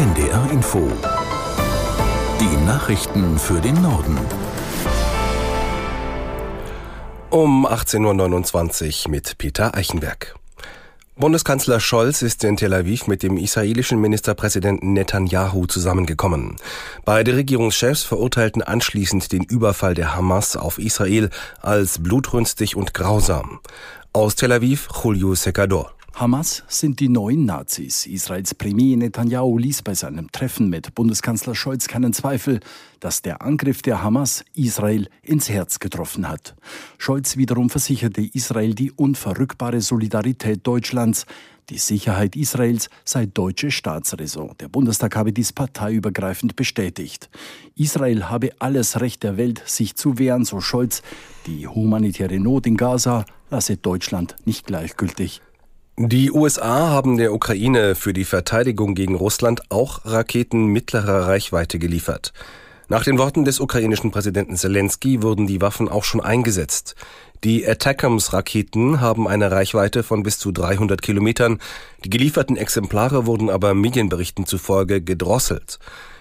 NDR Info. Die Nachrichten für den Norden. Um 18.29 Uhr mit Peter Eichenberg. Bundeskanzler Scholz ist in Tel Aviv mit dem israelischen Ministerpräsidenten Netanyahu zusammengekommen. Beide Regierungschefs verurteilten anschließend den Überfall der Hamas auf Israel als blutrünstig und grausam. Aus Tel Aviv, Julio Secador. Hamas sind die neuen Nazis. Israels Premier Netanyahu ließ bei seinem Treffen mit Bundeskanzler Scholz keinen Zweifel, dass der Angriff der Hamas Israel ins Herz getroffen hat. Scholz wiederum versicherte Israel die unverrückbare Solidarität Deutschlands. Die Sicherheit Israels sei deutsche Staatsräson. Der Bundestag habe dies parteiübergreifend bestätigt. Israel habe alles Recht der Welt, sich zu wehren, so Scholz. Die humanitäre Not in Gaza lasse Deutschland nicht gleichgültig. Die USA haben der Ukraine für die Verteidigung gegen Russland auch Raketen mittlerer Reichweite geliefert. Nach den Worten des ukrainischen Präsidenten Zelensky wurden die Waffen auch schon eingesetzt. Die Attackams-Raketen haben eine Reichweite von bis zu 300 Kilometern. Die gelieferten Exemplare wurden aber Medienberichten zufolge gedrosselt.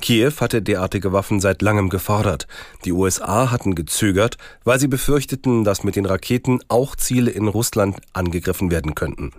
Kiew hatte derartige Waffen seit langem gefordert. Die USA hatten gezögert, weil sie befürchteten, dass mit den Raketen auch Ziele in Russland angegriffen werden könnten.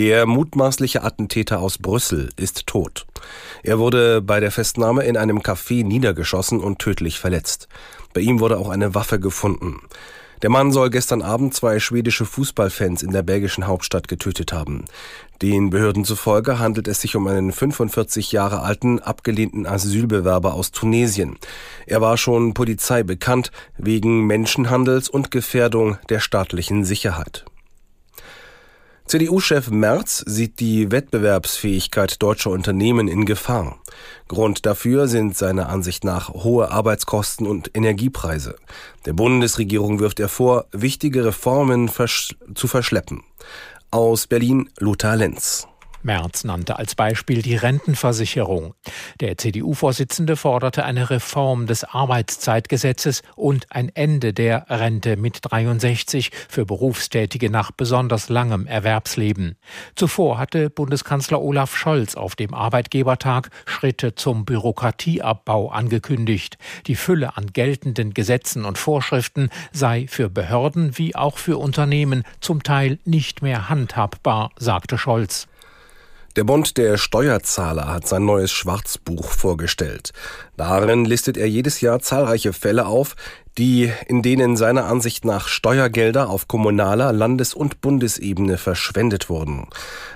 Der mutmaßliche Attentäter aus Brüssel ist tot. Er wurde bei der Festnahme in einem Café niedergeschossen und tödlich verletzt. Bei ihm wurde auch eine Waffe gefunden. Der Mann soll gestern Abend zwei schwedische Fußballfans in der belgischen Hauptstadt getötet haben. Den Behörden zufolge handelt es sich um einen 45 Jahre alten, abgelehnten Asylbewerber aus Tunesien. Er war schon Polizei bekannt wegen Menschenhandels und Gefährdung der staatlichen Sicherheit. CDU-Chef Merz sieht die Wettbewerbsfähigkeit deutscher Unternehmen in Gefahr. Grund dafür sind seiner Ansicht nach hohe Arbeitskosten und Energiepreise. Der Bundesregierung wirft er vor, wichtige Reformen versch zu verschleppen. Aus Berlin Lothar Lenz. Merz nannte als Beispiel die Rentenversicherung. Der CDU-Vorsitzende forderte eine Reform des Arbeitszeitgesetzes und ein Ende der Rente mit 63 für Berufstätige nach besonders langem Erwerbsleben. Zuvor hatte Bundeskanzler Olaf Scholz auf dem Arbeitgebertag Schritte zum Bürokratieabbau angekündigt. Die Fülle an geltenden Gesetzen und Vorschriften sei für Behörden wie auch für Unternehmen zum Teil nicht mehr handhabbar, sagte Scholz. Der Bund der Steuerzahler hat sein neues Schwarzbuch vorgestellt. Darin listet er jedes Jahr zahlreiche Fälle auf, die, in denen seiner Ansicht nach Steuergelder auf kommunaler, Landes- und Bundesebene verschwendet wurden.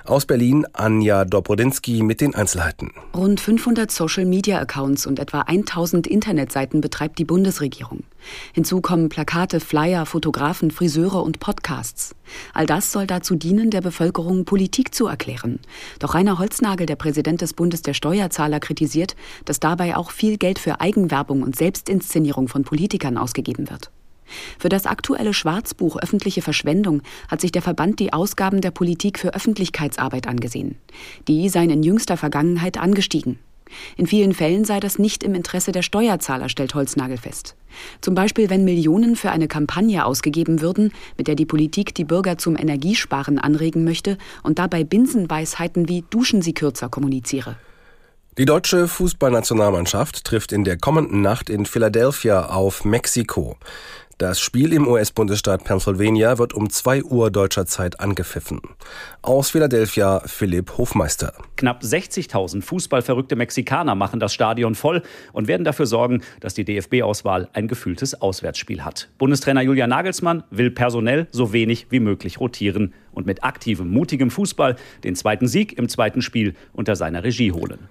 Aus Berlin Anja Dobrodinsky mit den Einzelheiten. Rund 500 Social-Media-Accounts und etwa 1000 Internetseiten betreibt die Bundesregierung. Hinzu kommen Plakate, Flyer, Fotografen, Friseure und Podcasts. All das soll dazu dienen, der Bevölkerung Politik zu erklären. Doch Rainer Holznagel, der Präsident des Bundes der Steuerzahler, kritisiert, dass dabei auch viel Geld für Eigenwerbung und Selbstinszenierung von Politikern ausgegeben wird. Für das aktuelle Schwarzbuch Öffentliche Verschwendung hat sich der Verband die Ausgaben der Politik für Öffentlichkeitsarbeit angesehen. Die seien in jüngster Vergangenheit angestiegen. In vielen Fällen sei das nicht im Interesse der Steuerzahler, stellt Holznagel fest. Zum Beispiel, wenn Millionen für eine Kampagne ausgegeben würden, mit der die Politik die Bürger zum Energiesparen anregen möchte und dabei Binsenweisheiten wie Duschen Sie kürzer kommuniziere. Die deutsche Fußballnationalmannschaft trifft in der kommenden Nacht in Philadelphia auf Mexiko. Das Spiel im US-Bundesstaat Pennsylvania wird um 2 Uhr deutscher Zeit angepfiffen. Aus Philadelphia Philipp Hofmeister. Knapp 60.000 fußballverrückte Mexikaner machen das Stadion voll und werden dafür sorgen, dass die DFB-Auswahl ein gefühltes Auswärtsspiel hat. Bundestrainer Julian Nagelsmann will personell so wenig wie möglich rotieren und mit aktivem, mutigem Fußball den zweiten Sieg im zweiten Spiel unter seiner Regie holen.